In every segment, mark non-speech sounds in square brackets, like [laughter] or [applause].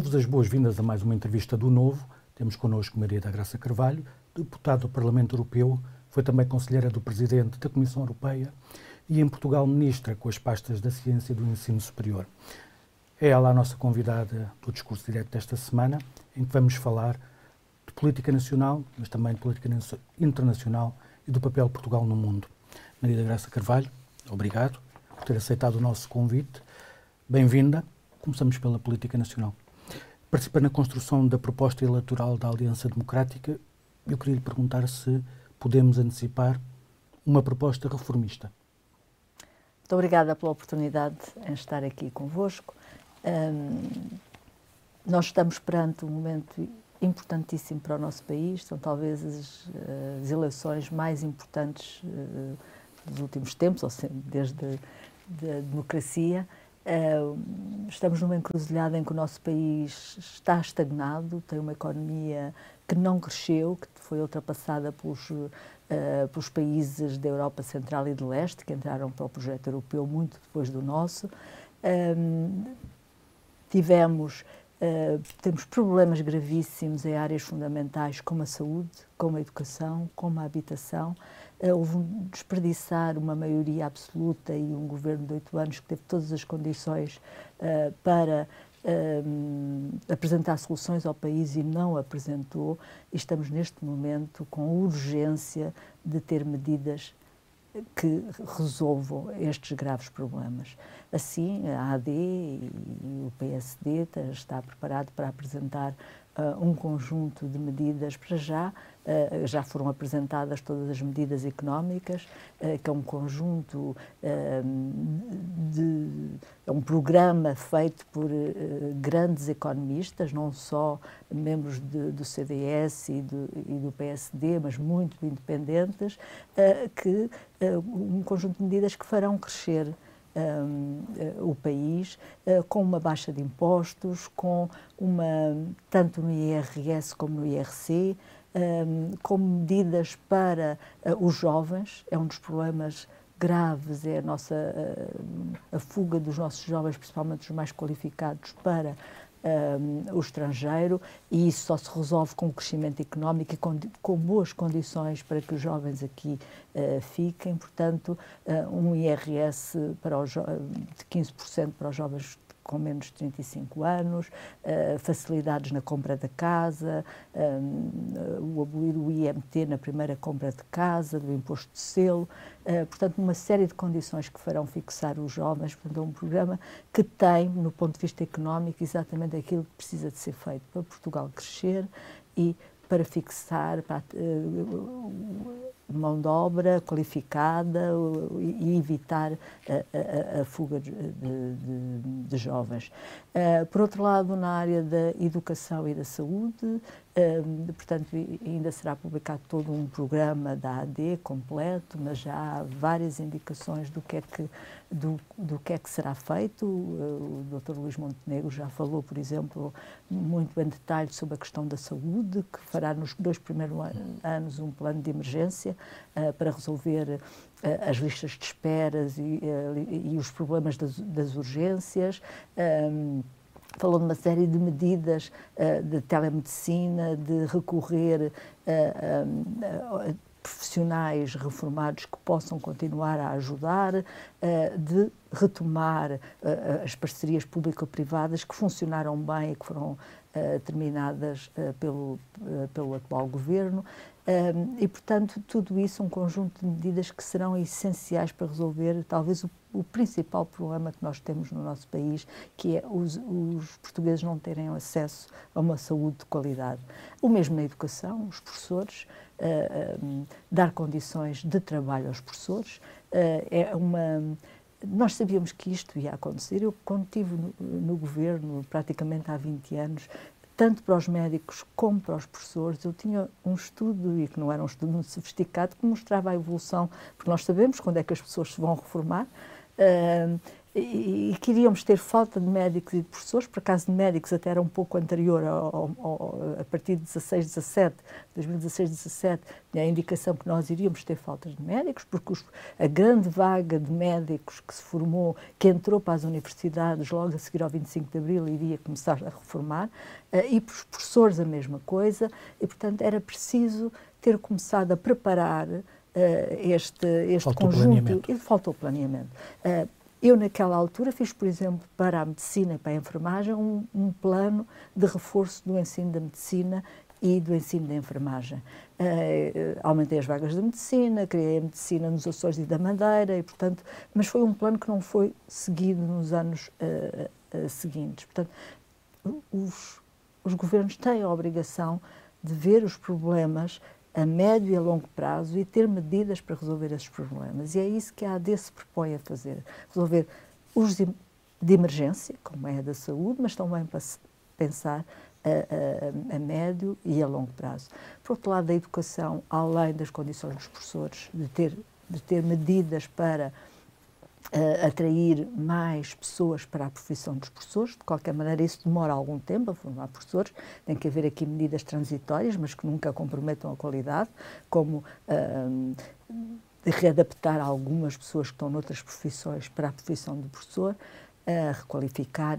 Dou-vos as boas-vindas a mais uma entrevista do Novo. Temos connosco Maria da Graça Carvalho, deputada do Parlamento Europeu, foi também conselheira do Presidente da Comissão Europeia e em Portugal ministra com as pastas da Ciência e do Ensino Superior. É ela a nossa convidada do discurso direto desta semana, em que vamos falar de política nacional, mas também de política internacional e do papel de Portugal no mundo. Maria da Graça Carvalho, obrigado por ter aceitado o nosso convite. Bem-vinda. Começamos pela política nacional. Participa na construção da proposta eleitoral da Aliança Democrática. Eu queria lhe perguntar se podemos antecipar uma proposta reformista. Muito obrigada pela oportunidade em estar aqui convosco. Um, nós estamos perante um momento importantíssimo para o nosso país, são talvez as, as eleições mais importantes uh, dos últimos tempos, ou seja, desde a democracia. Estamos numa encruzilhada em que o nosso país está estagnado, tem uma economia que não cresceu, que foi ultrapassada pelos, uh, pelos países da Europa Central e do Leste, que entraram para o projeto europeu muito depois do nosso. tivemos Uh, temos problemas gravíssimos em áreas fundamentais como a saúde, como a educação, como a habitação. Uh, houve um desperdiçar uma maioria absoluta e um governo de oito anos que teve todas as condições uh, para apresentar soluções ao país e não apresentou. E estamos neste momento com urgência de ter medidas que resolvam estes graves problemas. Assim, a AD e o PSD está preparado para apresentar uh, um conjunto de medidas para já. Uh, já foram apresentadas todas as medidas económicas, uh, que é um conjunto de. é um programa feito por grandes economistas, não só membros de, do CDS e do, e do, PSD, mas muito independentes, que um conjunto de medidas que farão crescer um, uh, o país uh, com uma baixa de impostos, com uma tanto no IRS como no IRC, um, com medidas para uh, os jovens, é um dos problemas graves, é a nossa a fuga dos nossos jovens, principalmente os mais qualificados, para um, o estrangeiro e isso só se resolve com o crescimento económico e com, com boas condições para que os jovens aqui uh, fiquem. Portanto, uh, um IRS para os, de 15% para os jovens com menos de 35 anos, uh, facilidades na compra da casa, um, o abolir o IMT na primeira compra de casa, do imposto de selo, uh, portanto, uma série de condições que farão fixar os jovens. Portanto, é um programa que tem, no ponto de vista económico, exatamente aquilo que precisa de ser feito para Portugal crescer e para fixar, para, uh, mão de obra qualificada e evitar a, a, a fuga de, de, de jovens. Uh, por outro lado, na área da educação e da saúde, uh, portanto, ainda será publicado todo um programa da AD completo, mas já há várias indicações do que é que, do, do que, é que será feito. Uh, o Dr. Luís Montenegro já falou, por exemplo, muito em detalhe sobre a questão da saúde, que fará nos dois primeiros anos um plano de emergência uh, para resolver uh, as listas de esperas e, uh, e os problemas das, das urgências. Um, falou de uma série de medidas de telemedicina, de recorrer a profissionais reformados que possam continuar a ajudar, de retomar as parcerias público-privadas que funcionaram bem e que foram terminadas pelo, pelo atual governo e, portanto, tudo isso um conjunto de medidas que serão essenciais para resolver talvez o, o principal problema que nós temos no nosso país, que é os, os, portugueses não terem acesso a uma saúde de qualidade. O mesmo na educação, os professores, uh, uh, dar condições de trabalho aos professores, uh, é uma nós sabíamos que isto ia acontecer. Eu, quando estive no, no, governo, praticamente há 20 anos, tanto para os médicos como para os professores, eu tinha um estudo, e que não era um estudo muito sofisticado, que mostrava a evolução, porque nós sabemos quando é que as pessoas se vão reformar, uh, e, e queríamos ter falta de médicos e de professores, por acaso de médicos até era um pouco anterior, ao, ao, a partir de 16, 17, 2016, 17, tinha a indicação que nós iríamos ter faltas de médicos, porque os, a grande vaga de médicos que se formou, que entrou para as universidades logo a seguir ao 25 de Abril, iria começar a reformar, uh, e para os professores a mesma coisa, e portanto era preciso ter começado a preparar uh, este, este faltou conjunto. Planeamento. E faltou planeamento. Uh, eu, naquela altura, fiz, por exemplo, para a medicina e para a enfermagem, um, um plano de reforço do ensino da medicina e do ensino da enfermagem. Uh, aumentei as vagas de medicina, criei a medicina nos Açores e da Madeira, e, portanto, mas foi um plano que não foi seguido nos anos uh, uh, seguintes. Portanto, os, os governos têm a obrigação de ver os problemas a médio e a longo prazo e ter medidas para resolver esses problemas. E é isso que a AD se propõe a fazer. Resolver os de emergência, como é a da saúde, mas também para pensar a, a, a, médio e a longo prazo. Por outro lado, a educação, além das condições dos professores, de ter, de ter medidas para uh, atrair mais pessoas para a profissão dos professores. De qualquer maneira, isso demora algum tempo a formar professores. Tem que haver aqui medidas transitórias, mas que nunca comprometam a qualidade, como uh, readaptar algumas pessoas que estão noutras profissões para a profissão de professor a requalificar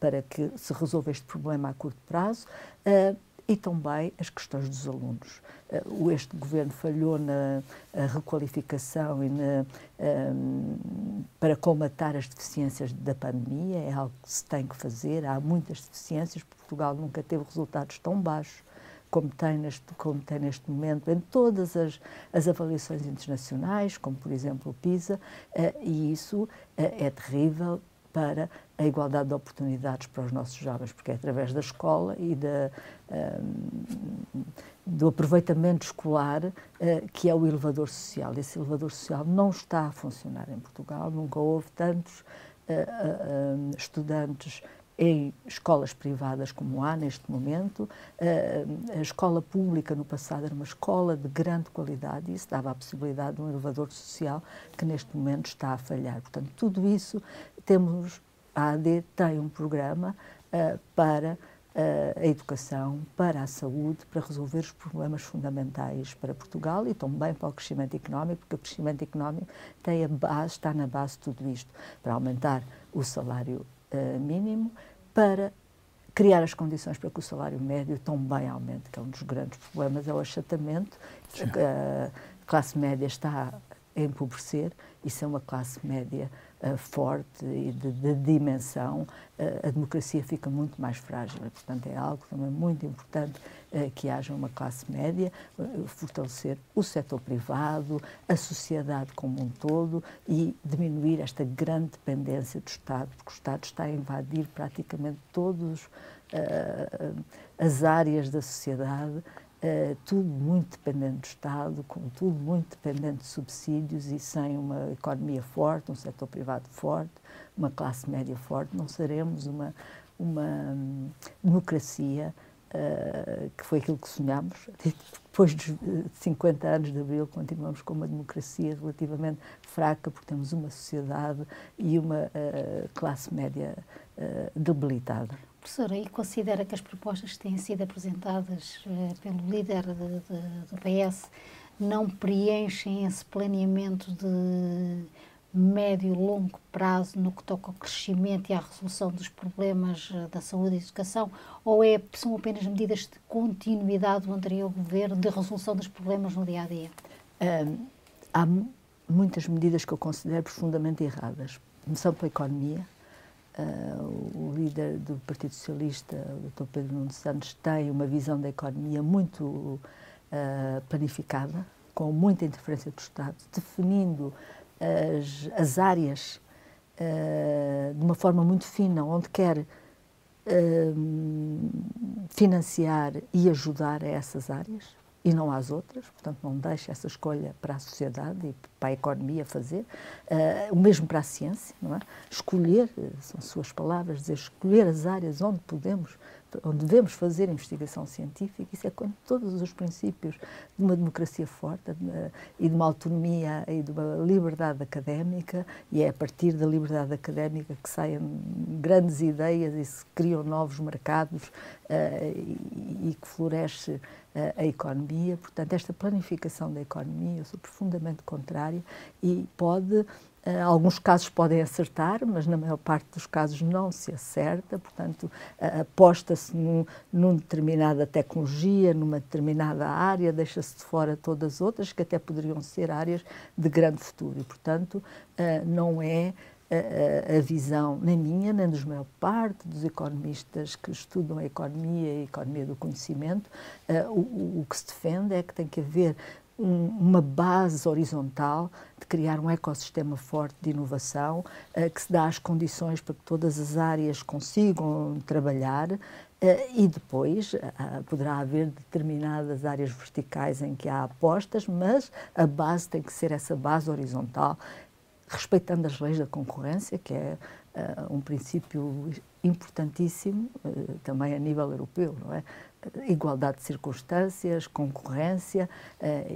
para que se resolva este problema a curto prazo. E também as questões dos alunos. Uh, este governo falhou na requalificação e na, um, para colmatar as deficiências da pandemia, é algo que se tem que fazer. Há muitas deficiências, Portugal nunca teve resultados tão baixos como tem neste, como tem neste momento em todas as, as avaliações internacionais, como por exemplo o PISA, uh, e isso uh, é terrível para a igualdade de oportunidades para os nossos jovens, porque é através da escola e da, um, do aproveitamento escolar uh, que é o elevador social. Esse elevador social não está a funcionar em Portugal, nunca houve tantos uh, uh, estudantes em escolas privadas como há neste momento. a escola pública no passado era uma escola de grande qualidade e isso dava a possibilidade de um elevador social que neste momento está a falhar. Portanto, tudo isso temos, a AD tem um programa uh, para uh, a educação, para a saúde, para resolver os problemas fundamentais para Portugal e também para o crescimento económico, porque o crescimento económico tem a base, está na base de tudo isto, para aumentar o salário uh, mínimo, para criar as condições para que o salário médio também aumente, que é um dos grandes problemas, é o achatamento. A classe média está a empobrecer, isso é uma classe média forte e de, de dimensão, uh, a democracia fica muito mais frágil. E, portanto, é algo também muito importante uh, que haja uma classe média, fortalecer o setor privado, a sociedade como um todo e diminuir esta grande dependência do Estado, porque o Estado está a invadir praticamente todas as áreas da sociedade Uh, tudo muito dependente do Estado, com tudo muito dependente de subsídios e sem uma economia forte, um setor privado forte, uma classe média forte, não seremos uma, uma um, democracia uh, que foi aquilo que sonhámos. [laughs] Depois de 50 anos de Abril, continuamos com uma democracia relativamente fraca, porque temos uma sociedade e uma uh, classe média debilitada. Professora, e considera que as propostas que têm sido apresentadas eh, pelo líder de, de, do PS não preenchem esse planeamento de médio e longo prazo no que toca ao crescimento e à resolução dos problemas eh, da saúde e educação, ou é, são apenas medidas de continuidade do anterior governo de resolução dos problemas no dia a dia? Há muitas medidas que eu considero profundamente erradas. Começando pela economia, Uh, o líder do Partido Socialista, o Dr. Pedro Nuno Santos, tem uma visão da economia muito uh, planificada, com muita interferência do Estado, definindo as, as áreas uh, de uma forma muito fina, onde quer financiar e ajudar a essas áreas, e não às outras, portanto, não deixa essa escolha para a sociedade e para a economia fazer. Uh, o mesmo para a ciência, não é? Escolher, são suas palavras, dizer, escolher as áreas onde podemos onde devemos fazer investigação científica, isso é quando todos os princípios de uma democracia forte e de uma autonomia e de uma liberdade académica, e é a partir da liberdade académica que saem grandes ideias e se criam novos mercados uh, e, que floresce uh, a economia. Portanto, esta planificação da economia, eu sou profundamente contrária e pode alguns casos podem acertar, mas na maior parte dos casos não se acerta, portanto, uh, aposta-se num, numa determinada tecnologia, numa determinada área, deixa-se de fora todas as outras que até poderiam ser áreas de grande futuro. E, portanto, uh, não é a, a, visão, nem minha, nem dos maior parte dos economistas que estudam a economia e a economia do conhecimento, o, o que se defende é que tem que haver um, uma base horizontal de criar um ecossistema forte de inovação uh, que se dá as condições para que todas as áreas consigam trabalhar uh, e depois uh, poderá haver determinadas áreas verticais em que há apostas, mas a base tem que ser essa base horizontal, respeitando as leis da concorrência, que é um princípio importantíssimo também a nível europeu, não é? Igualdade de circunstâncias, concorrência uh,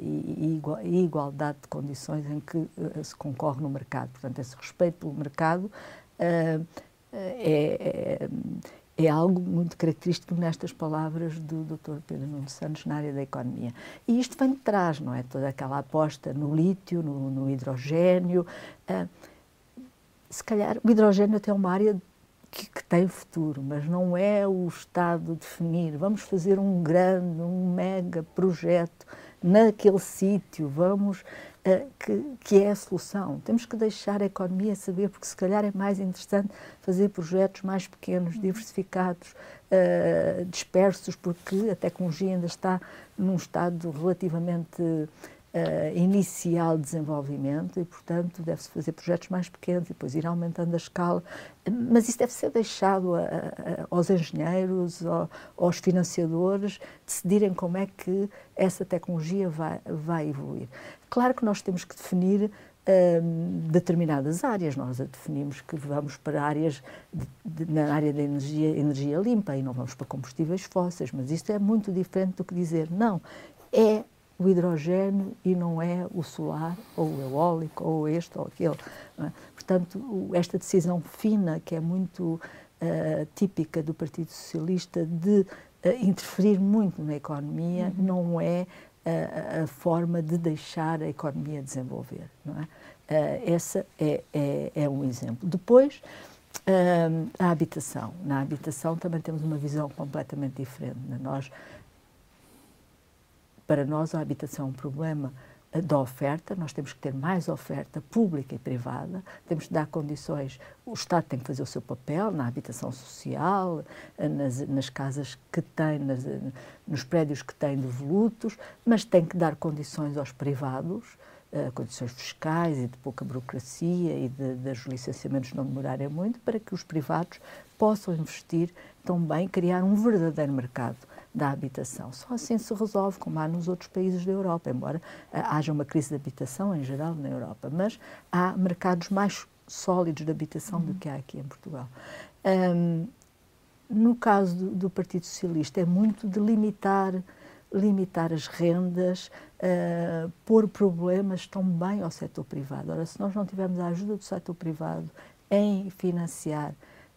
e, igualdade de condições em que uh, se concorre no mercado. Portanto, esse respeito pelo mercado uh, é, é, é, algo muito característico nestas palavras do Dr. Pedro Nuno Santos na área da economia. E isto vem de trás, não é? Toda aquela aposta no lítio, no, no hidrogênio. se calhar o hidrogênio até é uma área que, que, tem futuro, mas não é o Estado definir. Vamos fazer um grande, um mega projeto naquele sítio, vamos. Uh, que, que, é a solução. Temos que deixar a economia saber, porque se calhar é mais interessante fazer projetos mais pequenos, diversificados, uh, dispersos, porque a tecnologia ainda está num estado relativamente uh, inicial de desenvolvimento e, portanto, deve-se fazer projetos mais pequenos e depois ir aumentando a escala. Mas isso deve ser deixado a, a, aos engenheiros, a, aos financiadores, decidirem como é que essa tecnologia vai, vai evoluir. Claro que nós temos que definir um, determinadas áreas. Nós definimos que vamos para áreas de, de, na área da energia, energia limpa e não vamos para combustíveis fósseis, mas isto é muito diferente do que dizer não. É o hidrogênio e não é o solar, ou o eólico, ou este ou aquele. É? Portanto, esta decisão fina, que é muito uh, típica do Partido Socialista, de uh, interferir muito na economia, uhum. não é uh, a forma de deixar a economia desenvolver. Não é? essa é, é, é, um exemplo. Depois, a habitação. Na habitação também temos uma visão completamente diferente. Né? Nós para nós, a habitação é um problema da oferta, nós temos que ter mais oferta pública e privada, temos que dar condições, o Estado tem que fazer o seu papel na habitação social, nas, nas casas que tem, nas, nos prédios que tem devolutos, mas tem que dar condições aos privados, condições fiscais e de pouca burocracia e de, de, os licenciamentos não demorarem muito, para que os privados possam investir também, criar um verdadeiro mercado da habitação. Só assim se resolve, como há nos outros países da Europa, embora uh, haja uma crise de habitação em geral na Europa, mas há mercados mais sólidos de habitação uhum. do que há aqui em Portugal. Um, no caso do, do, Partido Socialista, é muito de limitar, limitar as rendas, uh, pôr problemas também ao setor privado. Ora, se nós não tivermos a ajuda do setor privado em financiar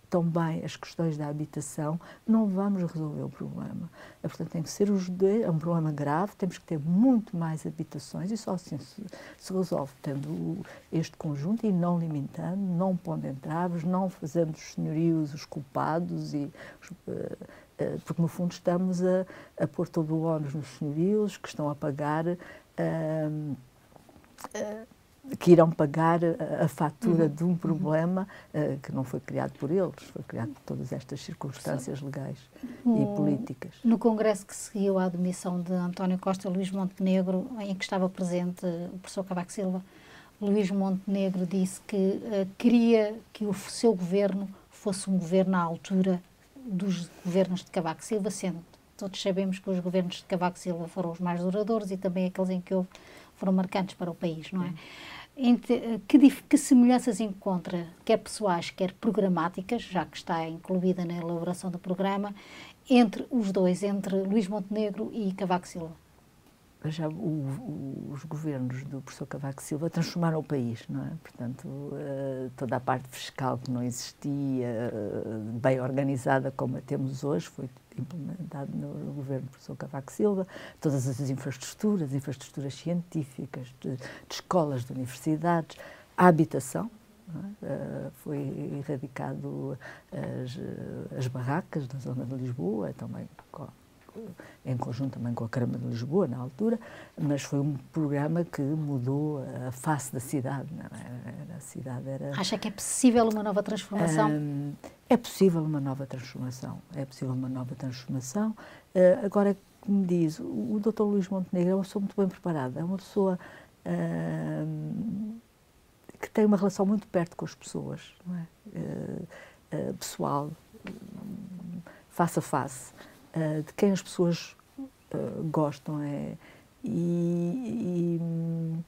também as questões da habitação, não vamos resolver o problema. É, portanto, tem que ser os dois, é um problema grave, temos que ter muito mais habitações e só assim se, se resolve, tendo este conjunto e não limitando, não pondo entraves, não fazendo os senhorios os culpados, e, uh, uh, porque no fundo estamos a, a pôr todo o ónus nos senhorios que estão a pagar. Uh, que irão pagar a, a fatura uhum. de um problema uh, que não foi criado por eles, foi criado por todas estas circunstâncias legais no, e políticas. No congresso que seguiu à admissão de António Costa Luís Montenegro, em que estava presente o professor Cavaco Silva, Luís Montenegro disse que uh, queria que o seu governo fosse um governo à altura dos governos de Cavaco Silva, sendo todos sabemos que os governos de Cavaco Silva foram os mais duradouros e também aqueles em que houve, foram marcantes para o país, não é? Que, que, semelhanças encontra, quer pessoais, quer programáticas, já que está incluída na elaboração do programa, entre os dois, entre Luís Montenegro e Cavaco Silva? já o, o, os governos do professor Cavaco Silva transformaram o país, não é? Portanto, uh, toda a parte fiscal que não existia, uh, bem organizada como a temos hoje, foi implementada no governo do professor Cavaco Silva, todas as infraestruturas, infraestruturas científicas, de, de escolas, de universidades, a habitação, Uh, foi erradicado as, as, barracas na zona de Lisboa, também em conjunto também com a Câmara de Lisboa, na altura, mas foi um programa que mudou a face da cidade. É? A cidade era... Acha que é possível uma nova transformação? É possível uma nova transformação. É possível uma nova transformação. Uh, agora, como diz, o, Dr. Luís Montenegro é uma pessoa muito bem preparada, é uma pessoa uh, que tem uma relação muito perto com as pessoas, é? Uh, pessoal, face a face. Eh, de quem as pessoas uh, gostam é, e, e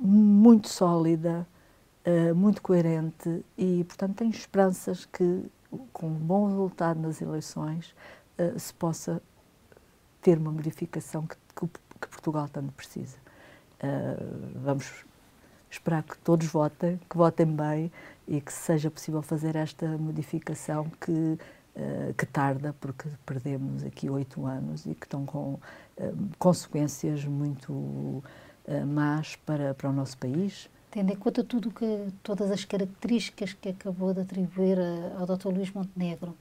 muito sólida, uh, muito coerente e, portanto, tenho esperanças que, com um bom resultado nas eleições, se possa ter uma modificação que, que, que Portugal tanto precisa. vamos esperar que todos votem, que votem bem e que seja possível fazer esta modificação que eh, que tarda, porque perdemos aqui oito anos e que estão com uh, consequências muito uh, más para, para o nosso país. Tendo em conta tudo que, todas as características que acabou de atribuir ao Dr. Luís Montenegro,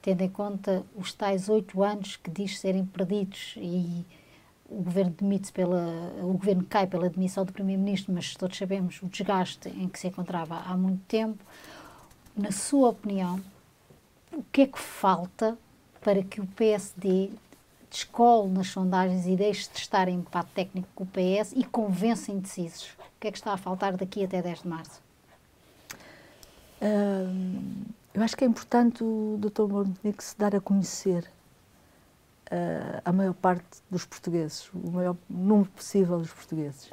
tendo em conta os tais oito anos que diz serem perdidos e o governo demite pela o governo cai pela demissão do primeiro-ministro, mas todos sabemos o desgaste em que se encontrava há muito tempo. Na sua opinião, o que é que falta para que o PSD descole nas sondagens e deixe de estar em empate técnico com o PS e convença indecisos? O que é que está a faltar daqui até 10 de março? Eu acho que é importante o Dr. Montenegro se dar a conhecer uh, a maior parte dos portugueses, o maior número possível dos portugueses.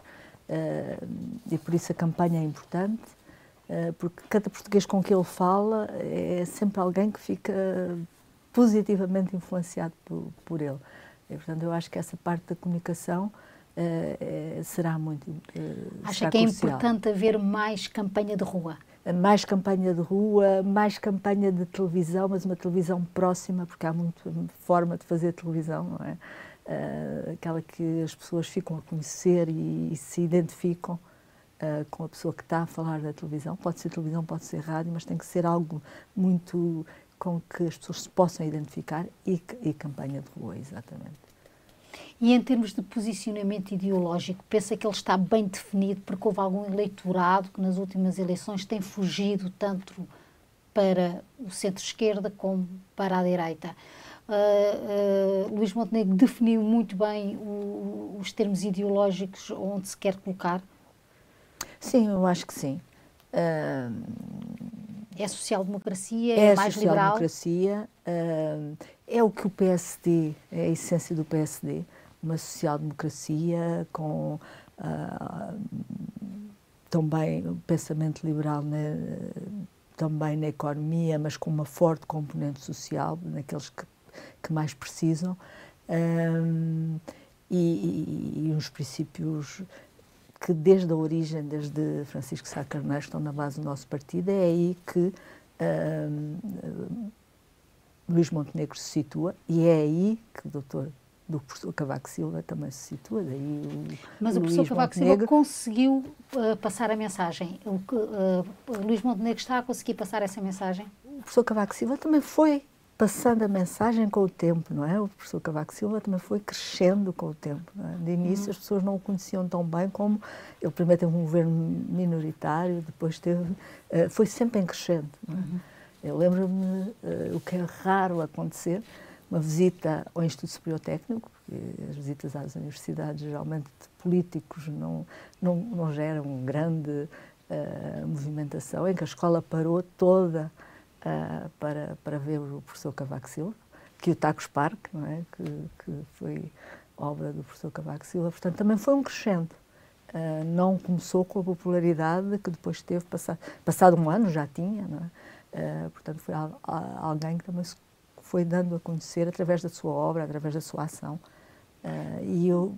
Uh, e por isso a campanha é importante. Eh, porque cada português com que ele fala é sempre alguém que fica positivamente influenciado por, por ele. E, portanto, eu acho que essa parte da comunicação uh, será muito. Uh, Acha que é importante haver mais campanha de rua? Mais campanha de rua, mais campanha de televisão, mas uma televisão próxima, porque há muita forma de fazer televisão, não é? Aquela que as pessoas ficam a conhecer e, e se identificam uh, com a pessoa que está a falar da televisão. Pode ser televisão, pode ser rádio, mas tem que ser algo muito com que as pessoas se possam identificar e, e campanha de rua, exatamente. E em termos de posicionamento ideológico, pensa que ele está bem definido porque houve algum eleitorado que nas últimas eleições tem fugido tanto para o centro-esquerda como para a direita. Uh, uh, Luís Montenegro definiu muito bem o, os termos ideológicos onde se quer colocar? Sim, eu acho que sim. Uh, é social-democracia? É, é mais social liberal? Social-democracia. Uh, é o que o PSD, é a essência do PSD. Uma social-democracia com uh, também o pensamento liberal na, também na economia, mas com uma forte componente social, naqueles que, que mais precisam. E, e, e, uns princípios que desde a origem, desde Francisco Sá Carneiro, estão na base do nosso partido, é aí que uh, Luís Montenegro se situa e é aí que o doutor do professor Cavaco Silva também se situa. Daí o, Mas o, professor Cavaco Silva conseguiu uh, passar a mensagem. O uh, Luís Montenegro está a conseguir passar essa mensagem? O professor Cavaco Silva também foi passando a mensagem com o tempo, não é? O professor Cavaco Silva também foi crescendo com o tempo. É? De início uhum. as pessoas não o conheciam tão bem como ele primeiro teve um governo minoritário, depois teve, uh, foi sempre em crescendo. É? Uhum. Eu lembro-me uh, o que é raro acontecer, uma visita ao Instituto Superior Técnico, as visitas às universidades geralmente de políticos não, não, não geram grande uh, movimentação, em que a escola parou toda uh, para, para ver o professor Cavaco Silva. que o Tacos Park, não é? que, que foi obra do professor Cavaco Silva, portanto também foi um crescente. Uh, não começou com a popularidade que depois teve, passado, passado um ano já tinha, é? Uh, portanto foi a, a, alguém que também se foi dando a conhecer através da sua obra, através da sua ação, uh, e eu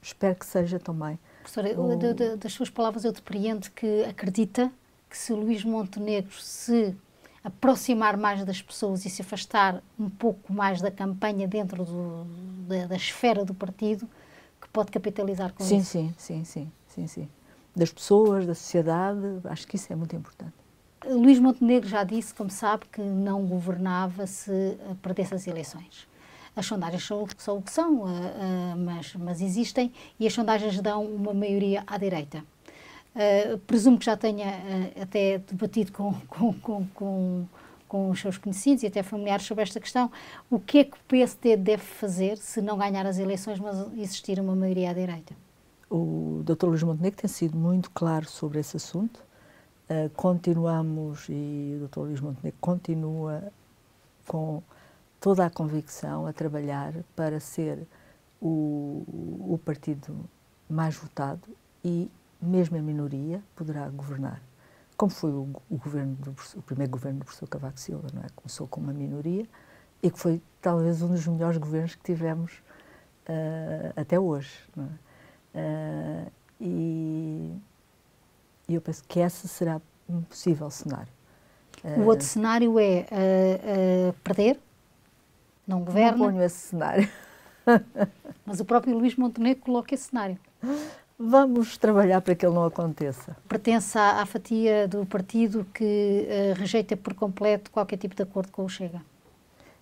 espero que seja também. Professora, o... de, de, das suas palavras eu depreendo que acredita que se o Luís Montenegro se aproximar mais das pessoas e se afastar um pouco mais da campanha dentro do, da, da, esfera do partido, que pode capitalizar com sim, isso. Sim, sim, sim, sim, sim. Das pessoas, da sociedade, acho que isso é muito importante. Luís Montenegro já disse, como sabe, que não governava se perdesse as eleições. As sondagens são, são o que são, uh, uh, mas, mas existem e as sondagens dão uma maioria à direita. Uh, presumo que já tenha até debatido com, [laughs] com, com, com, com os seus conhecidos e até familiares sobre esta questão. O que é que o PSD deve fazer se não ganhar as eleições, mas existir uma maioria à direita? O Dr. Luís Montenegro tem sido muito claro sobre esse assunto. Uh, continuamos, e o Dr. Luís Montenegro continua com toda a convicção a trabalhar para ser o, o partido mais votado e, mesmo em minoria, poderá governar. Como foi o, o, governo do, o primeiro governo do professor Cavaco Silva, não é? Começou com uma minoria e que foi talvez um dos melhores governos que tivemos uh, até hoje. É? Uh, e, e, eu penso que esse será um possível cenário. O outro cenário é uh, perder não governa. Não ponho esse cenário. [laughs] Mas o próprio Luís Montenegro coloca esse cenário. Vamos trabalhar para que ele não aconteça. Pertence à, à fatia do partido que uh, rejeita por completo qualquer tipo de acordo com o Chega?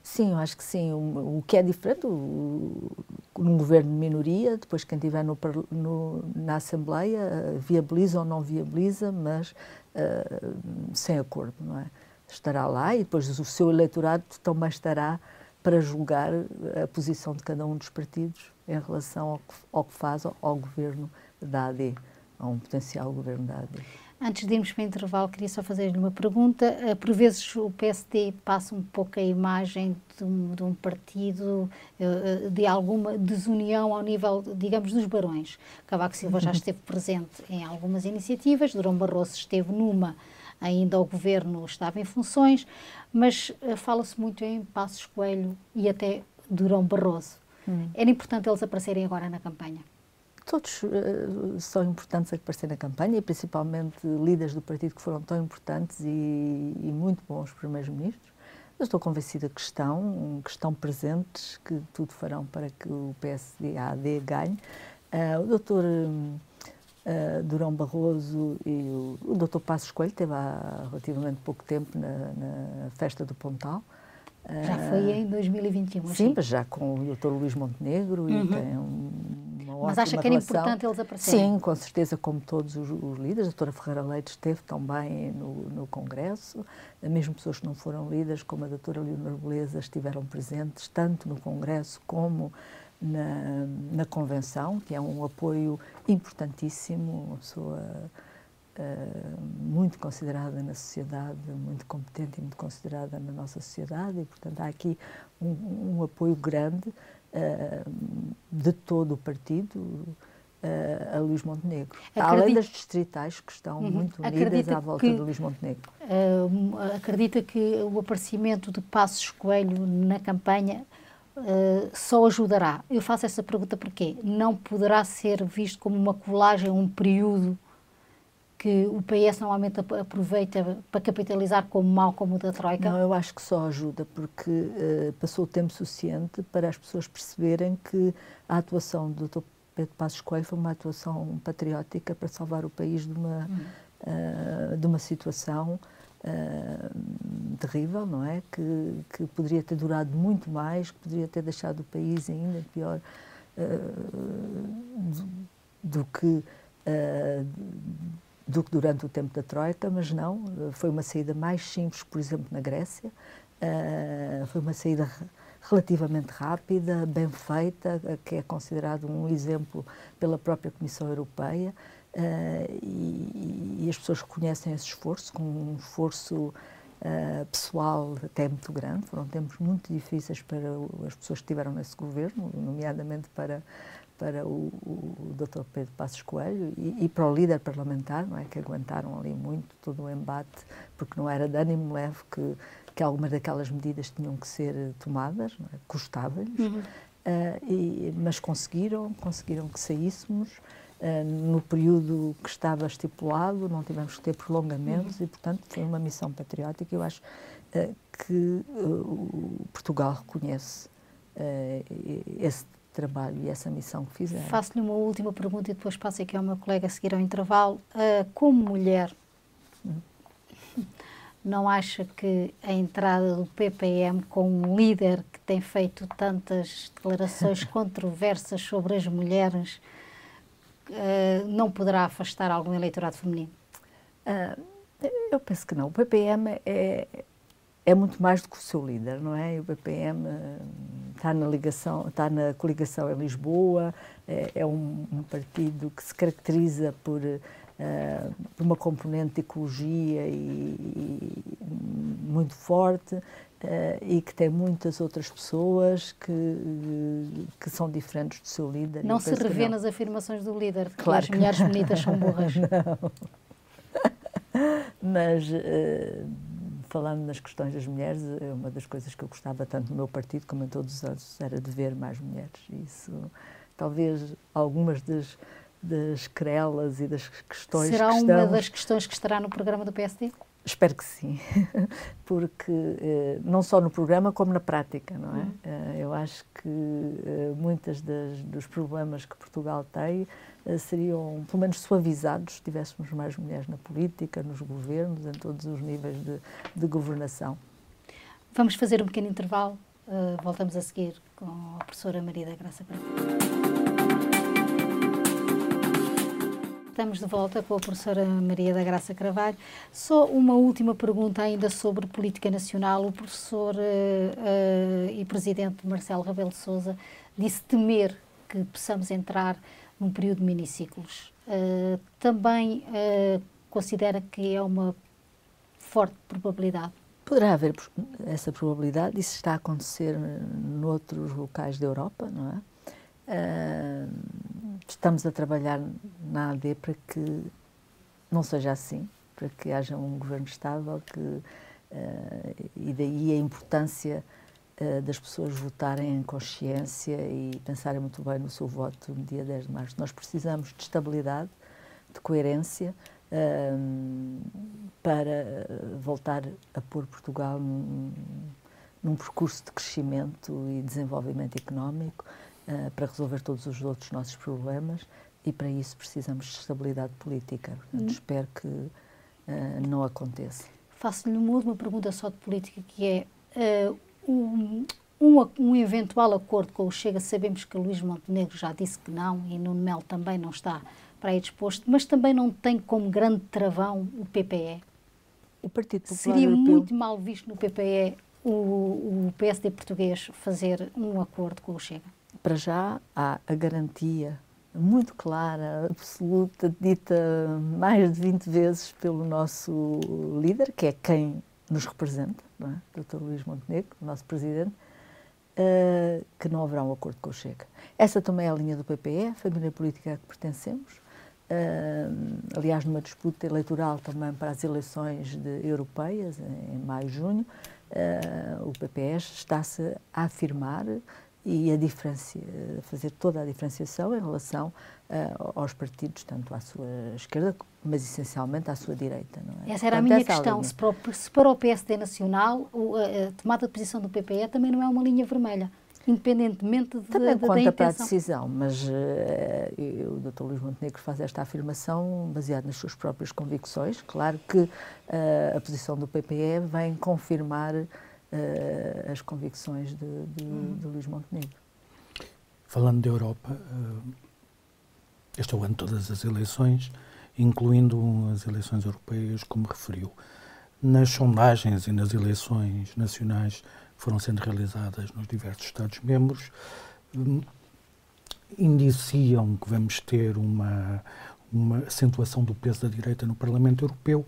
Sim, eu acho que sim. O, o que é diferente, o, num governo de minoria, depois quem estiver no, no, na Assembleia uh, viabiliza ou não viabiliza, mas uh, sem acordo, não é? Estará lá e depois o seu eleitorado também estará para julgar a posição de cada um dos partidos em relação ao que, ao que faz ao, ao governo da AD, a um potencial governo da AD. Antes de irmos para o intervalo, queria só fazer-lhe uma pergunta. Eh, por vezes o PSD passa um pouco a imagem de um, de um, partido eh, eh, de alguma desunião ao nível, digamos, dos barões. Cavaco Silva já [laughs] esteve presente em algumas iniciativas, Durão Barroso esteve numa, ainda o governo estava em funções, mas uh, fala-se muito em Passos Coelho e até Durão Barroso. Hum. Era importante eles aparecerem agora na campanha? Todos uh, são importantes a aparecer na campanha, e principalmente líderes do partido que foram tão importantes e, e muito bons primeiros-ministros. Eu estou convencida que estão, que estão presentes, que tudo farão para que o PSD, a AD, ganhe. Uh, o doutor uh, Durão Barroso e o, o Dr. Passos Coelho, teve há relativamente pouco tempo na, na festa do Pontal. Já foi em 2021, Sim, assim. mas já com o Dr. Luís Montenegro uhum. e tem um, uma Mas acha que era importante eles aparecerem? Sim, com certeza, como todos os, os líderes. A doutora Ferreira Leite esteve também no, no Congresso. Mesmo pessoas que não foram líderes, como a doutora Leonor Beleza, estiveram presentes tanto no Congresso como na, na Convenção, que é um apoio importantíssimo, uma pessoa uh, muito considerada na sociedade, muito competente e muito considerada na nossa sociedade, e, portanto, há aqui um, um apoio grande uh, de todo o partido uh, a Luís Montenegro. Além das distritais que estão uhum. muito unidas acredita à volta que, de Luís Montenegro. acredita que o aparecimento de Passos Coelho na campanha uh, só ajudará. Eu faço essa pergunta porque não poderá ser visto como uma colagem, um período que o PS normalmente aproveita para capitalizar como mal como o da Troika? Não, eu acho que só ajuda, porque uh, passou o tempo suficiente para as pessoas perceberem que a atuação do Dr. Pedro Passos Coelho foi uma atuação patriótica para salvar o país de uma, hum. uh, de uma situação uh, terrível, não é? Que, que poderia ter durado muito mais, que poderia ter deixado o país ainda pior uh, do, do, que. Uh, do que durante o tempo da Troika, mas não, foi uma saída mais simples, por exemplo, na Grécia, foi uma saída relativamente rápida, bem feita, que é considerado um exemplo pela própria Comissão Europeia. Uh, e, e, as pessoas reconhecem esse esforço, com um esforço uh, pessoal até muito grande. Foram tempos muito difíceis para as pessoas que estiveram nesse governo, nomeadamente para para o, o Dr. Pedro Passos Coelho e, e, para o líder parlamentar, não é, que aguentaram ali muito todo o embate, porque não era de ânimo leve que, que algumas daquelas medidas tinham que ser tomadas, é? custava-lhes, uhum. uh, mas conseguiram, conseguiram que saíssemos no período que estava estipulado, não tivemos que ter prolongamentos uhum. e, portanto, foi uma missão patriótica. Eu acho uh, que Portugal reconhece esse trabalho e essa missão que fizeram. Faço-lhe uma última pergunta e depois passo aqui ao meu colega a seguir ao intervalo. Como mulher, hum. não acha que a entrada do PPM com um líder que tem feito tantas declarações [laughs] controversas sobre as mulheres uh, não poderá afastar algum eleitorado feminino? Uh, eu penso que não. O PPM é, é muito mais do que o seu líder, não é? O BPM está na ligação, está na coligação em Lisboa, é, é um, um, partido que se caracteriza por, uh, uma componente de ecologia e, e muito forte uh, e que tem muitas outras pessoas que, que são diferentes do seu líder. Não se revê nas afirmações do líder de que claro as mulheres bonitas são burras. [laughs] não. Mas uh, falando nas questões das mulheres, é uma das coisas que eu gostava tanto no meu partido como em todos os outros era de ver mais mulheres. Isso, talvez algumas das, das querelas e das questões Será que uma das questões que estará no programa do PSD? Espero que sim, [laughs] porque eh, não só no programa como na prática, não é? Uhum. Eh, eu acho que eh, muitos dos problemas que Portugal tem seriam, pelo menos, suavizados se tivéssemos mais mulheres na política, nos governos, em todos os níveis de, de governação. Vamos fazer um pequeno intervalo, voltamos a seguir com a professora Maria da Graça Branco. Estamos de volta com a professora Maria da Graça Carvalho. Só uma última pergunta ainda sobre política nacional. O professor uh, uh, e presidente Marcelo Rebelo de Sousa disse temer que possamos entrar num período de miniciclos. Uh, também considera que é uma forte probabilidade? Poderá haver essa probabilidade. Isso está a acontecer noutros locais da Europa, não é? Estamos a trabalhar na AD para que não seja assim, para que haja um governo estável que, uh, e daí a importância uh, das pessoas votarem em consciência e pensarem muito bem no seu voto no dia 10 de março. Nós precisamos de estabilidade, de coerência para voltar a pôr Portugal num, num percurso de crescimento e desenvolvimento económico uh, para resolver todos os outros nossos problemas e para isso precisamos de estabilidade política. Portanto, hum. espero que uh, não aconteça. Faço-lhe uma última pergunta só de política, que é uh, um, um, um, eventual acordo com o Chega. Sabemos que Luís Montenegro já disse que não e Nuno Melo também não está para aí disposto, mas também não tem como grande travão o PPE. O Partido Popular Seria Europeu. muito mal visto no PPE o, o PSD português fazer um acordo com o Chega? Para já há a garantia muito clara, absoluta, dita mais de 20 vezes pelo nosso líder, que é quem nos representa, não é? Dr. Luís Montenegro, nosso presidente, uh, que não haverá um acordo com o Chega. Essa também é a linha do PPE, a família política a que pertencemos. Uh, aliás, numa disputa eleitoral também para as eleições de, europeias, em, maio e junho, uh, o PPE está-se a afirmar e a diferencia, fazer toda a diferenciação em relação uh, aos partidos, tanto à sua esquerda, mas essencialmente à sua direita. É? Essa era Portanto, a minha questão. Se, para o, se para o PSD Nacional, a, a tomada de posição do PPE também não é uma linha vermelha independentemente de, Também de, conta da para a decisão, mas uh, o Dr. Luís Montenegro faz esta afirmação baseada nas suas próprias convicções. Claro que uh, a posição do PPE vem confirmar uh, as convicções de, de, uhum. de, Luís Montenegro. Falando da Europa, uh, este é o ano de todas as eleições, incluindo as eleições europeias, como referiu. Nas sondagens e nas eleições nacionais que foram sendo realizadas nos diversos Estados-membros, um, indiciam que vamos ter uma, uma acentuação do peso da direita no Parlamento Europeu,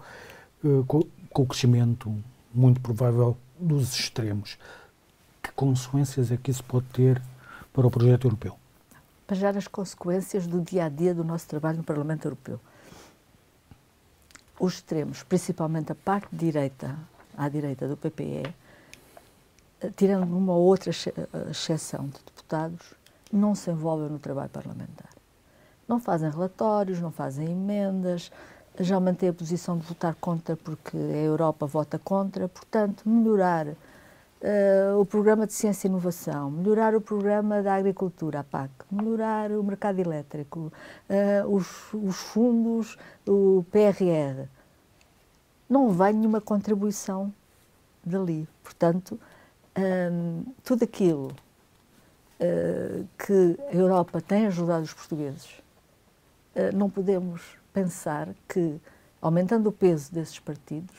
uh, com, com o crescimento muito provável dos extremos. Que consequências é que isso pode ter para o projeto europeu? Para já as consequências do dia a dia do nosso trabalho no Parlamento Europeu. Os extremos, principalmente a parte direita, à direita do PPE, tirando uma ou outra exceção de deputados, não se envolvem no trabalho parlamentar. Não fazem relatórios, não fazem emendas, já mantém a posição de votar contra porque a Europa vota contra. Portanto, melhorar uh, o programa de ciência e inovação, melhorar o programa da agricultura, a PAC, melhorar o mercado elétrico, uh, os, os fundos, o PRR. Não vem nenhuma contribuição dali. Portanto, um, ehm, tudo aquilo uh, que a Europa tem ajudado os portugueses, não podemos pensar que, aumentando o peso desses partidos,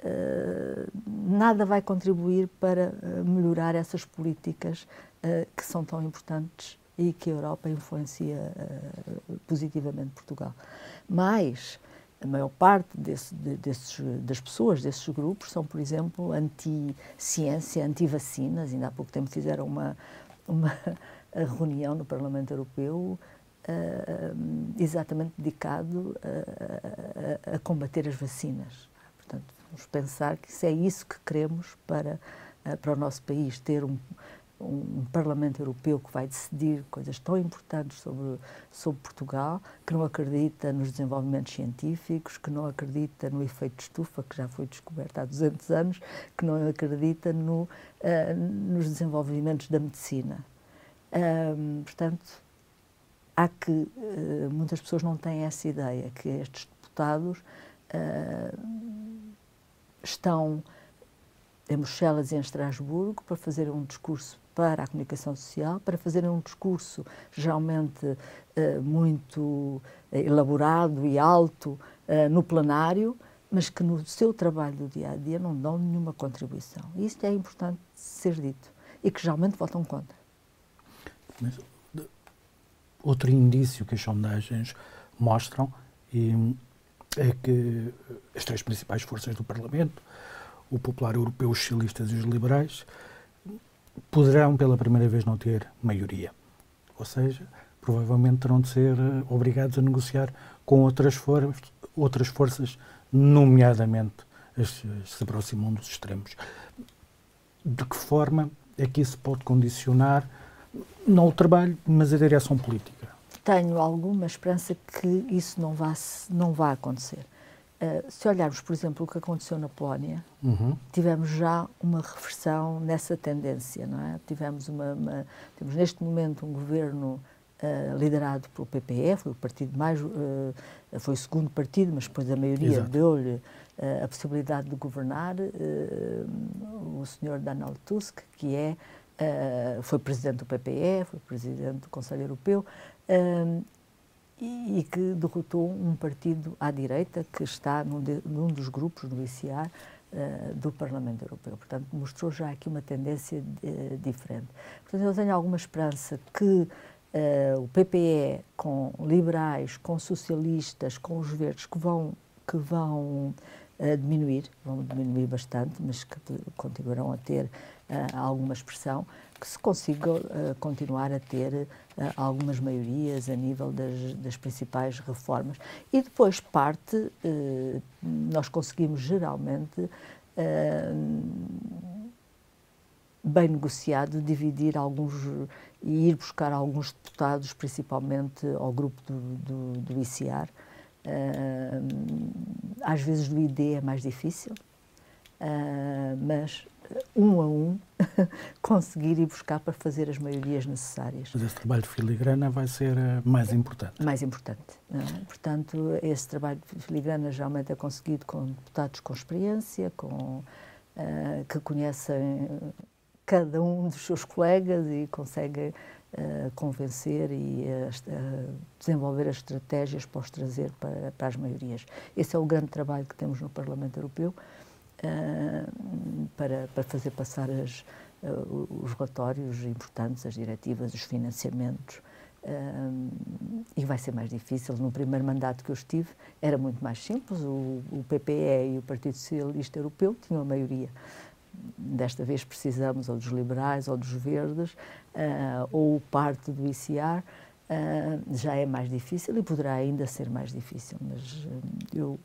uh, nada vai contribuir para melhorar essas políticas que são tão importantes e que a Europa influencia positivamente Portugal. Mas a maior parte desse, desses, das pessoas, desses grupos, são, por exemplo, anti-ciência, anti-vacinas. Ainda há pouco tempo fizeram uma, uma [laughs] reunião no Parlamento Europeu uh, exatamente dedicado a, a, a, combater as vacinas. Portanto, vamos pensar que se é isso que queremos para, uh, para o nosso país, ter um, um Parlamento Europeu que vai decidir coisas tão importantes sobre, sobre Portugal, que não acredita nos desenvolvimentos científicos, que não acredita no efeito de estufa, que já foi descoberto há 200 anos, que não acredita no, uh, nos desenvolvimentos da medicina. Um, portanto, há que. Uh, muitas pessoas não têm essa ideia, que estes deputados uh, estão em Bruxelas e em Estrasburgo para fazer um discurso para a comunicação social, para fazerem um discurso geralmente eh, muito elaborado e alto no plenário, mas que no seu trabalho do dia a dia não dão nenhuma contribuição. Isto é importante ser dito e que geralmente votam contra. Mas, outro indício que as sondagens mostram é que as três principais forças do Parlamento, o Popular Europeu, os Socialistas e os Liberais, poderão pela primeira vez não ter maioria. Ou seja, provavelmente terão de ser eh, obrigados a negociar com outras, for outras forças, nomeadamente as que se aproximam dos extremos. De que forma é que isso pode condicionar não o trabalho, mas a direção política? Tenho alguma esperança que isso não vá, não vá acontecer. Uh, se olharmos, por exemplo, o que aconteceu na Polónia, uhum. tivemos já uma reversão nessa tendência, não é? Tivemos uma, uma temos neste momento um governo uh, liderado pelo PPE, foi o partido mais, uh, foi o segundo partido, mas depois a maioria deu-lhe a possibilidade de governar. o senhor Donald Tusk, que é foi presidente do PPE, foi presidente do Conselho Europeu, e, e, que derrotou um partido à direita que está num, de, num dos grupos do uh, eh, do Parlamento Europeu. Portanto, mostrou já aqui uma tendência de, uh, diferente. Portanto, eu tenho alguma esperança que uh, o PPE, com liberais, com socialistas, com os verdes, que vão, que vão diminuir, vão diminuir bastante, mas que continuarão a ter alguma expressão, que se consiga uh, continuar a ter uh, algumas maiorias a nível das, das, principais reformas. E depois parte, uh, nós conseguimos geralmente, bem negociado, dividir alguns e ir buscar alguns deputados, principalmente ao grupo do, do, do ICR. às vezes do ID é mais difícil, mas um a um, [laughs] conseguir ir buscar para fazer as maiorias necessárias. Mas esse trabalho de filigrana vai ser eh, mais importante. Mais importante. É? Portanto, esse trabalho de filigrana geralmente é conseguido com deputados com experiência, com, uh, que conhecem cada um dos seus colegas e conseguem uh, convencer e uh, desenvolver as estratégias para os trazer para, para as maiorias. Esse é o grande trabalho que temos no Parlamento Europeu uh, para, para fazer passar as, uh, os relatórios importantes, as diretivas, os financiamentos, e vai ser mais difícil. No primeiro mandato que eu estive era muito mais simples, o, o PPE e o Partido Socialista Europeu tinham a maioria. Desta vez precisamos ou dos liberais ou dos verdes, uh, ou parte do ICR, uh, já é mais difícil e poderá ainda ser mais difícil, mas uh, eu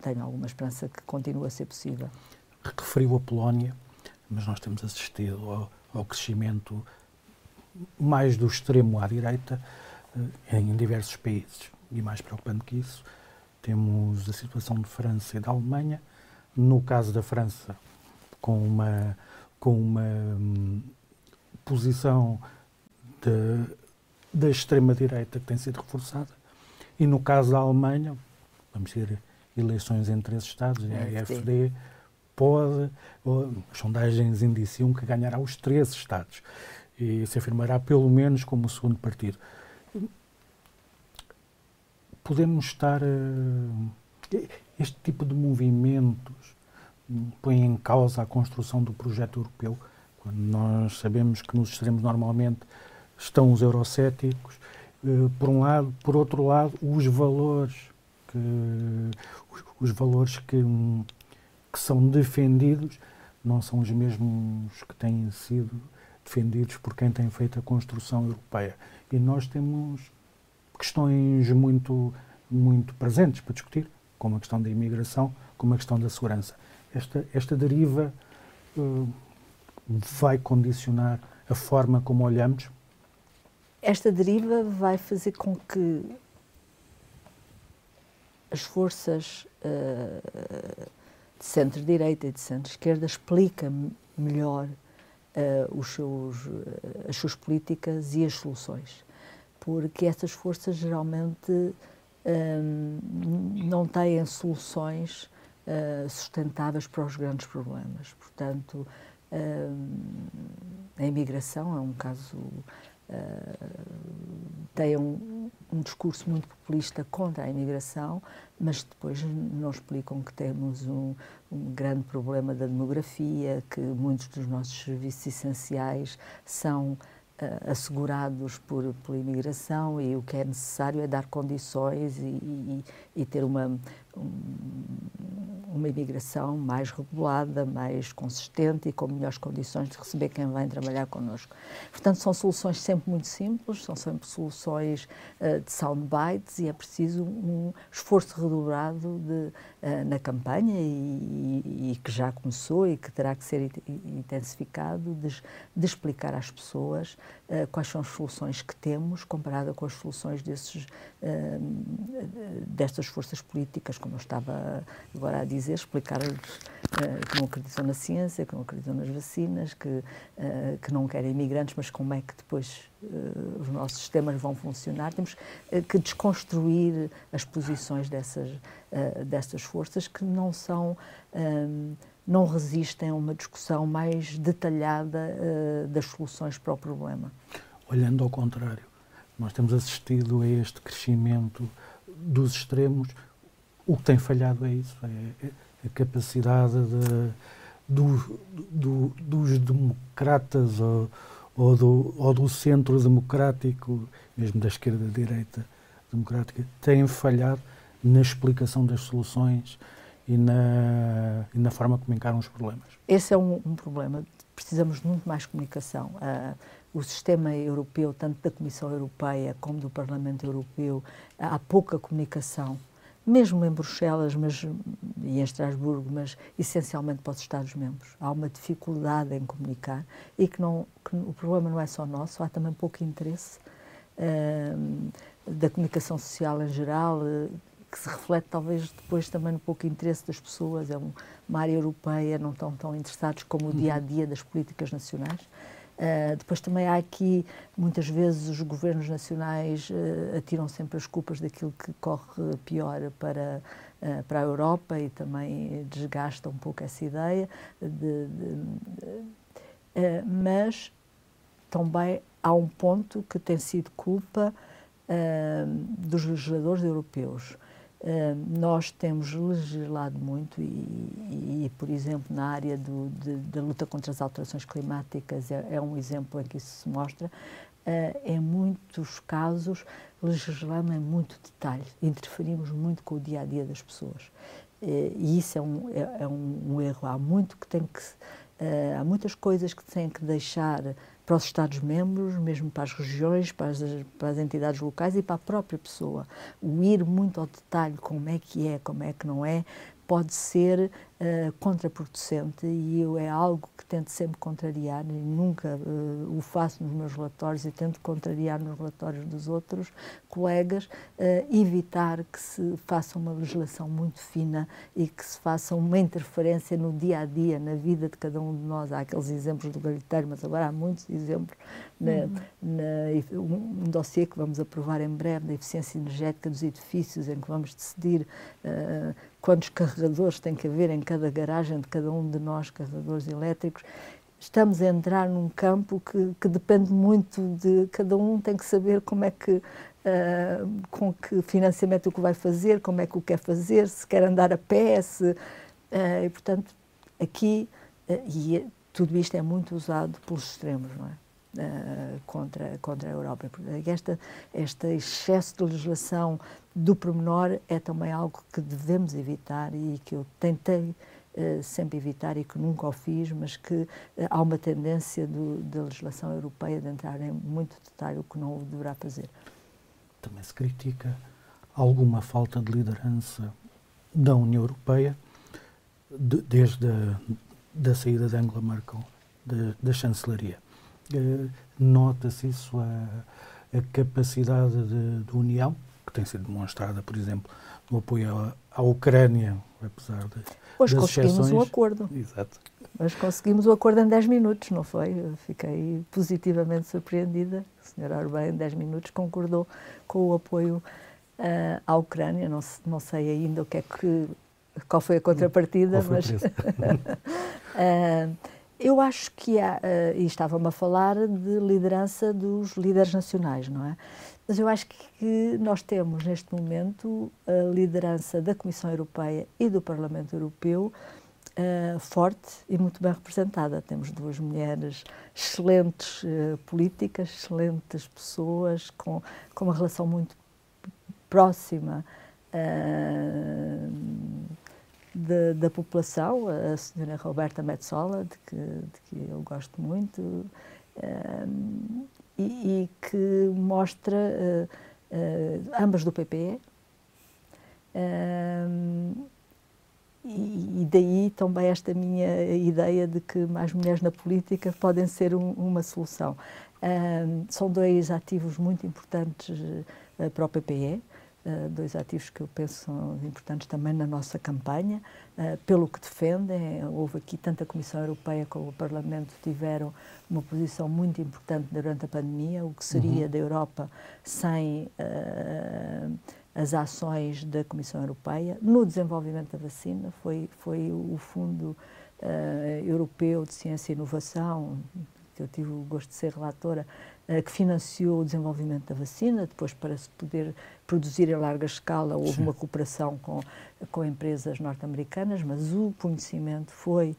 tenho alguma esperança que continue a ser possível. Referiu a Polónia, mas nós temos assistido ao, ao crescimento mais do extremo à direita eh, em diversos países. E mais preocupante que isso, temos a situação de França e da Alemanha. No caso da França, com uma, com uma hum, posição de, da extrema-direita que tem sido reforçada. E no caso da Alemanha, vamos ter eleições entre esses Estados, e a AfD pode, as sondagens indiciam que ganhará os três Estados e se afirmará pelo menos como o segundo partido. Podemos estar. Eh, este tipo de movimentos põe em causa a construção do projeto europeu, quando nós sabemos que nos extremos normalmente estão os eurocéticos, eh, por um lado, por outro lado, os valores que, os valores que, que são defendidos não são os mesmos que têm sido defendidos por quem tem feito a construção europeia. E nós temos questões muito, muito presentes para discutir, como a questão da imigração, como a questão da segurança. Esta, esta deriva uh, vai condicionar a forma como olhamos? Esta deriva vai fazer com que as forças uh, de centro-direita e de centro-esquerda expliquem melhor uh, os seus, uh, as suas políticas e as soluções. Porque essas forças geralmente um, ehm, não têm soluções uh, sustentáveis para os grandes problemas. Portanto, um, a imigração é um caso. Tem um, um discurso muito populista contra a imigração, mas depois não explicam que temos um, um, grande problema da demografia, que muitos dos nossos serviços essenciais são uh, assegurados por, pela imigração e o que é necessário é dar condições e, e, e ter uma, um, uma imigração mais regulada, mais consistente e com melhores condições de receber quem vem trabalhar connosco. Portanto, são soluções sempre muito simples, são sempre soluções uh, de soundbites e é preciso um esforço redobrado de, uh, na campanha e, e, e, que já começou e que terá que ser intensificado de, de explicar às pessoas uh, quais são as soluções que temos comparada com as soluções desses, destas forças políticas, como eu estava agora a dizer explicar-lhes uh, que não acreditam na ciência, que não acreditam nas vacinas, que, uh, que não querem imigrantes, mas como é que depois uh, os nossos sistemas vão funcionar. Temos que desconstruir as posições dessas, dessas forças que não são. Um, não resistem a uma discussão mais detalhada das soluções para o problema. Olhando ao contrário, nós temos assistido a este crescimento dos extremos o que tem falhado é isso, é, é a capacidade de, do, do, dos democratas ou, ou, do, ou do centro democrático, mesmo da esquerda-direita democrática, têm falhado na explicação das soluções e na, e na forma como encaram os problemas. Esse é um, um problema. Precisamos de muito mais comunicação. Uh, o sistema europeu, tanto da Comissão Europeia como do Parlamento Europeu, há pouca comunicação mesmo em Bruxelas mas, e em Estrasburgo, mas essencialmente para os Estados-membros. Há uma dificuldade em comunicar e que, não, que o problema não é só nosso, há também pouco interesse uh, da comunicação social em geral, uh, que se reflete talvez depois também no pouco interesse das pessoas. É uma área europeia, não estão tão interessados como o dia a dia das políticas nacionais. Uh, depois também há aqui, muitas vezes, os governos nacionais uh, atiram sempre as culpas daquilo que corre pior para, uh, para a Europa e também desgasta um pouco essa ideia. De, de, mas também há um ponto que tem sido culpa dos legisladores europeus, nós temos legislado muito e, e, e, por exemplo, na área do, de, da luta contra as alterações climáticas é, é, um exemplo em que isso se mostra. Uh, em muitos casos, legislamos em muito detalhe, interferimos muito com o dia a dia das pessoas. Uh, e isso é um, é, é um, um, erro. Há muito que tem que. Uh, há muitas coisas que têm que deixar para os Estados-membros, mesmo para as regiões, para as, para as, entidades locais e para a própria pessoa. O ir muito ao detalhe, como é que é, como é que não é, pode ser uh, contraproducente e eu é algo que tento sempre contrariar e nunca uh, o faço nos meus relatórios e tento contrariar nos relatórios dos outros colegas, uh, evitar que se faça uma legislação muito fina e que se faça uma interferência no dia a dia, na vida de cada um de nós. Há aqueles exemplos do galiteiro, mas agora há muitos exemplos. Na, uhum. na, um, um dossiê que vamos aprovar em breve da eficiência energética dos edifícios, em que vamos decidir quantos carregadores tem que haver em cada garagem de cada um de nós, carregadores elétricos. Estamos a entrar num campo que, que depende muito de cada um, tem que saber como é que, uh, com que financiamento o que vai fazer, como é que o quer fazer, se quer andar a pé, se, uh, e portanto, aqui, uh, e tudo isto é muito usado pelos extremos, não é? Uh, contra, contra a Europa. Esta, este excesso de legislação do pormenor é também algo que devemos evitar e que eu tentei uh, sempre evitar e que nunca o fiz, mas que uh, há uma tendência do, da legislação europeia de entrar em muito detalhe, o que não o deverá fazer. Também se critica alguma falta de liderança da União Europeia de, desde a da saída de Angela Merkel da, da chancelaria. Uh, Nota-se isso, a, a capacidade de, de união que tem sido demonstrada, por exemplo, no apoio à, à Ucrânia, apesar de. Hoje conseguimos exceções. um acordo. Exato. Hoje conseguimos o acordo em 10 minutos, não foi? Eu fiquei positivamente surpreendida. A senhora Orbán, em 10 minutos, concordou com o apoio uh, à Ucrânia. Não, não sei ainda o que é que, qual foi a contrapartida, foi mas. uh, [laughs] [laughs] eu acho que há, uh, e estava-me a falar de liderança dos líderes nacionais, não é? Mas eu acho que nós temos neste momento a liderança da Comissão Europeia e do Parlamento Europeu uh, forte e muito bem representada. Temos duas mulheres excelentes uh, políticas, excelentes pessoas, com, com uma relação muito próxima uh, de, da população, a senhora Roberta Metsola, de que, de que eu gosto muito e, e que mostra uh, uh, ambas do PPE. e, e daí também esta minha ideia de que mais mulheres na política podem ser um, uma solução. são dois ativos muito importantes uh, para o PPE. Uh, dois ativos que eu penso são importantes também na nossa campanha, uh, pelo que defendem. Houve aqui tanto a Comissão Europeia como o Parlamento tiveram uma posição muito importante durante a pandemia, o que seria uhum. da Europa sem uh, as ações da Comissão Europeia. No desenvolvimento da vacina, foi, foi o Fundo Europeu de Ciência e Inovação, que eu tive o gosto de ser relatora, que financiou o desenvolvimento da vacina, depois para se poder produzir em larga escala, houve Sim. uma cooperação com, com empresas norte-americanas, mas o conhecimento foi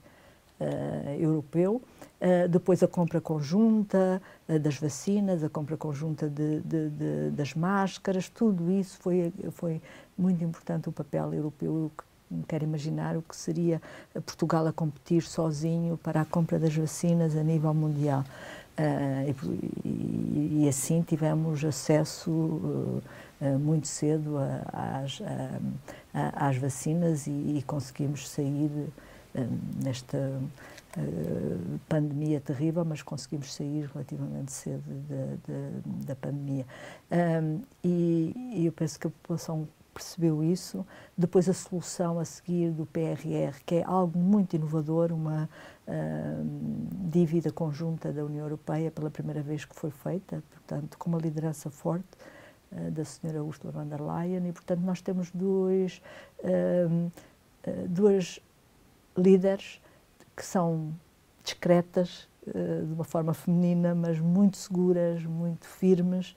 europeu. Uh, depois a compra conjunta uh, das vacinas, a compra conjunta de, de, de, das máscaras, tudo isso foi, foi muito importante o papel europeu. Eu quero imaginar o que seria Portugal a competir sozinho para a compra das vacinas a nível mundial. Uh, e, e, assim tivemos acesso muito cedo às, às vacinas e, e conseguimos sair nesta uh, pandemia terrível, mas conseguimos sair relativamente cedo da, da, da pandemia. E, e, eu penso que a população percebeu isso. Depois a solução a seguir do PRR, que é algo muito inovador, uma uh, dívida conjunta da União Europeia pela primeira vez que foi feita, portanto, com uma liderança forte da senhora Ursula von der Leyen, e portanto nós temos dois, uh, duas líderes que são discretas, uh, de uma forma feminina, mas muito seguras, muito firmes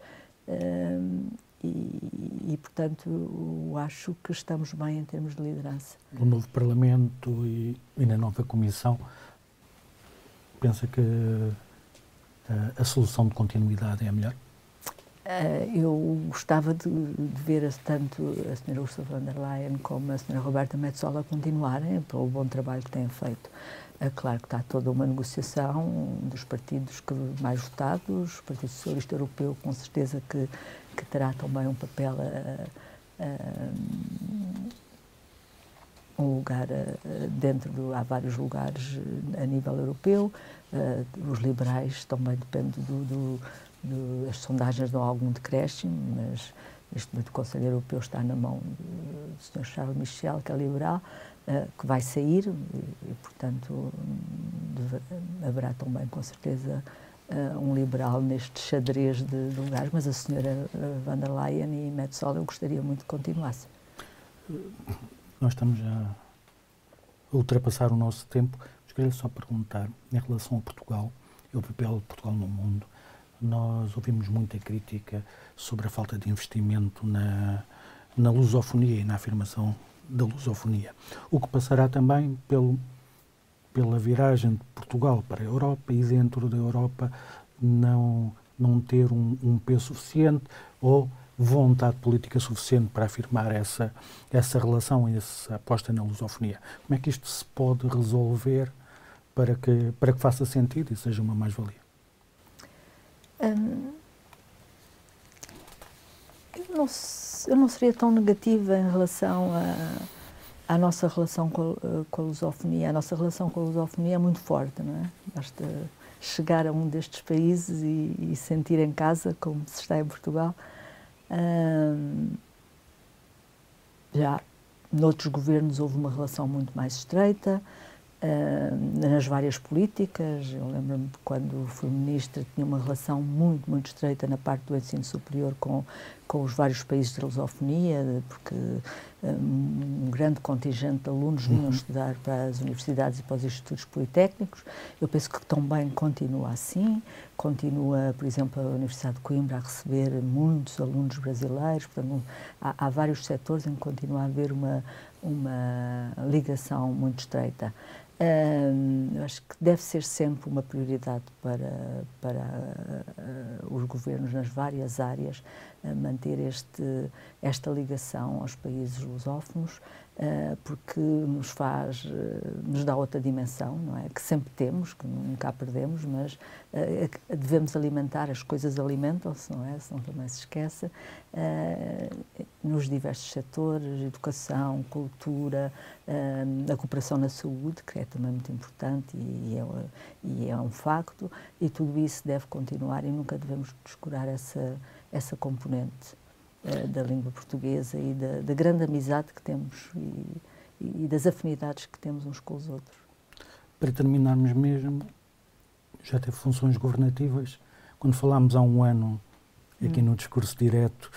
uh, e, e, portanto, acho que estamos bem em termos de liderança. No novo Parlamento e, e na nova Comissão, pensa que a, eh, a solução de continuidade é a melhor? Uh, eu gostava de, de, ver tanto a Sra. Ursula von der Leyen como a Sra. Roberta Metsola continuarem pelo bom trabalho que têm feito. É claro que está toda uma negociação dos partidos que mais votados, o Partido Socialista Europeu com certeza que, que terá também um papel, a, a, um lugar a, dentro do, há vários lugares a nível europeu, os liberais também depende do, do, do, as sondagens dão algum decréscimo, mas neste momento o Conselho Europeu está na mão do Sr. Charles Michel, que é liberal, uh, que vai sair e, portanto, deve, haverá também, com certeza, uh, um liberal neste xadrez de, de, lugares, mas a senhora eh, van der Leyen e Metzola eu gostaria muito que continuasse. Nós estamos a ultrapassar o nosso tempo. Mas queria só perguntar, em relação a Portugal e o papel de Portugal no mundo, nós ouvimos muita crítica sobre a falta de investimento na, na lusofonia e na afirmação da lusofonia. O que passará também pelo, pela viragem de Portugal para a Europa e dentro da Europa não, não ter um, um peso suficiente ou vontade política suficiente para afirmar essa, essa relação, essa aposta na lusofonia. Como é que isto se pode resolver para que, para que faça sentido e seja uma mais-valia? Hum, eu, não, eu não seria tão negativa em relação à nossa relação com, com, a lusofonia. A nossa relação com a lusofonia é muito forte, não é? Basta chegar a um destes países e, e sentir em casa, como se está em Portugal. Hum, já noutros governos houve uma relação muito mais estreita. Uh, nas várias políticas. Eu lembro-me quando fui ministra tinha uma relação muito, muito estreita na parte do ensino superior com, com os vários países de lusofonia, porque um, um grande contingente de alunos vinham uhum. estudar para as universidades e para os institutos politécnicos. Eu penso que também continua assim. Continua, por exemplo, a Universidade de Coimbra a receber muitos alunos brasileiros. Portanto, há, há vários setores em que continua a haver uma, uma ligação muito estreita. Acho que deve ser sempre uma prioridade para, para uh, os governos nas várias áreas uh, manter este, esta ligação aos países lusófonos porque nos faz, eh, nos dá outra dimensão, não é? Que sempre temos, que nunca a perdemos, mas eh, devemos alimentar, as coisas alimentam-se, não é? Senão também se esquece, nos diversos setores, educação, cultura, a cooperação na saúde, que é também muito importante e é, e é um facto, e tudo isso deve continuar e nunca devemos descurar essa, essa componente. Eh, da língua portuguesa e da, da grande amizade que temos e, e, das afinidades que temos uns com os outros. Para terminarmos mesmo, já teve funções governativas. Quando falámos há um ano, aqui hum. no discurso direto,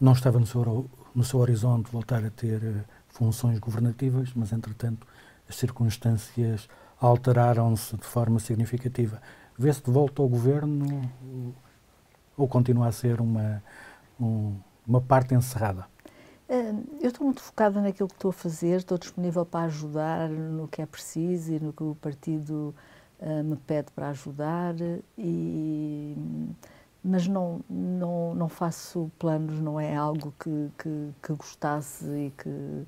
não estava no seu, no seu horizonte voltar a ter eh, funções governativas, mas entretanto as circunstâncias alteraram-se de forma significativa. Vê-se de volta ao governo ou continua a ser uma, um, uma parte encerrada? Eu estou muito focada naquilo que estou a fazer, estou disponível para ajudar no que é preciso e no que o partido uh, me pede para ajudar, e, mas não, não, não faço planos, não é algo que, que, que gostasse e que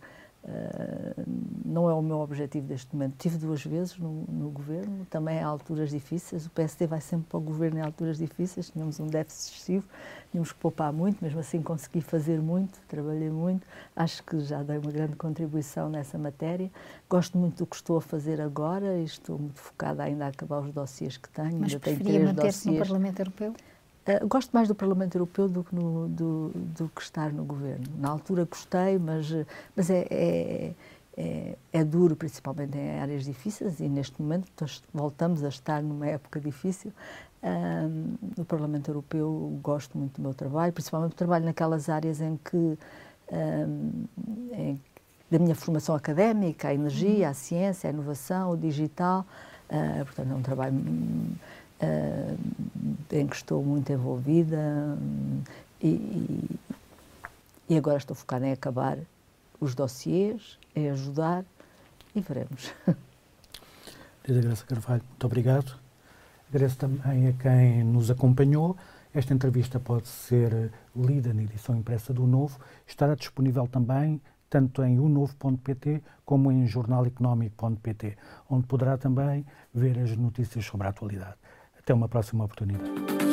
não é o meu objetivo deste momento. Tive duas vezes no, no, governo, também a alturas difíceis. O PSD vai sempre para o governo em alturas difíceis. Tínhamos um déficit excessivo, tínhamos que poupar muito, mesmo assim consegui fazer muito, trabalhei muito. Acho que já dei uma grande contribuição nessa matéria. Gosto muito do que estou a fazer agora e estou muito focada ainda a acabar os dossiês que tenho. Mas ainda preferia manter-se no Parlamento Europeu? Uh, gosto mais do Parlamento Europeu do que, no, do, do, que estar no governo. Na altura gostei, mas, mas é, é, é, é, duro, principalmente em áreas difíceis, e neste momento voltamos a estar numa época difícil. Uh, no Parlamento Europeu gosto muito do meu trabalho, principalmente trabalho naquelas áreas em que, uh, em, da minha formação académica, a energia, a ciência, a inovação, o digital. Uh, portanto, é um trabalho em que estou muito envolvida e, e, agora estou focada em acabar os dossiês, em ajudar e veremos. [laughs] Lida Graça Carvalho, muito obrigado. Agradeço também a quem nos acompanhou. Esta entrevista pode ser lida na edição impressa do Novo. Estará disponível também tanto em unovo.pt como em jornaleconómico.pt, onde poderá também ver as notícias sobre a atualidade. Até uma próxima oportunidade.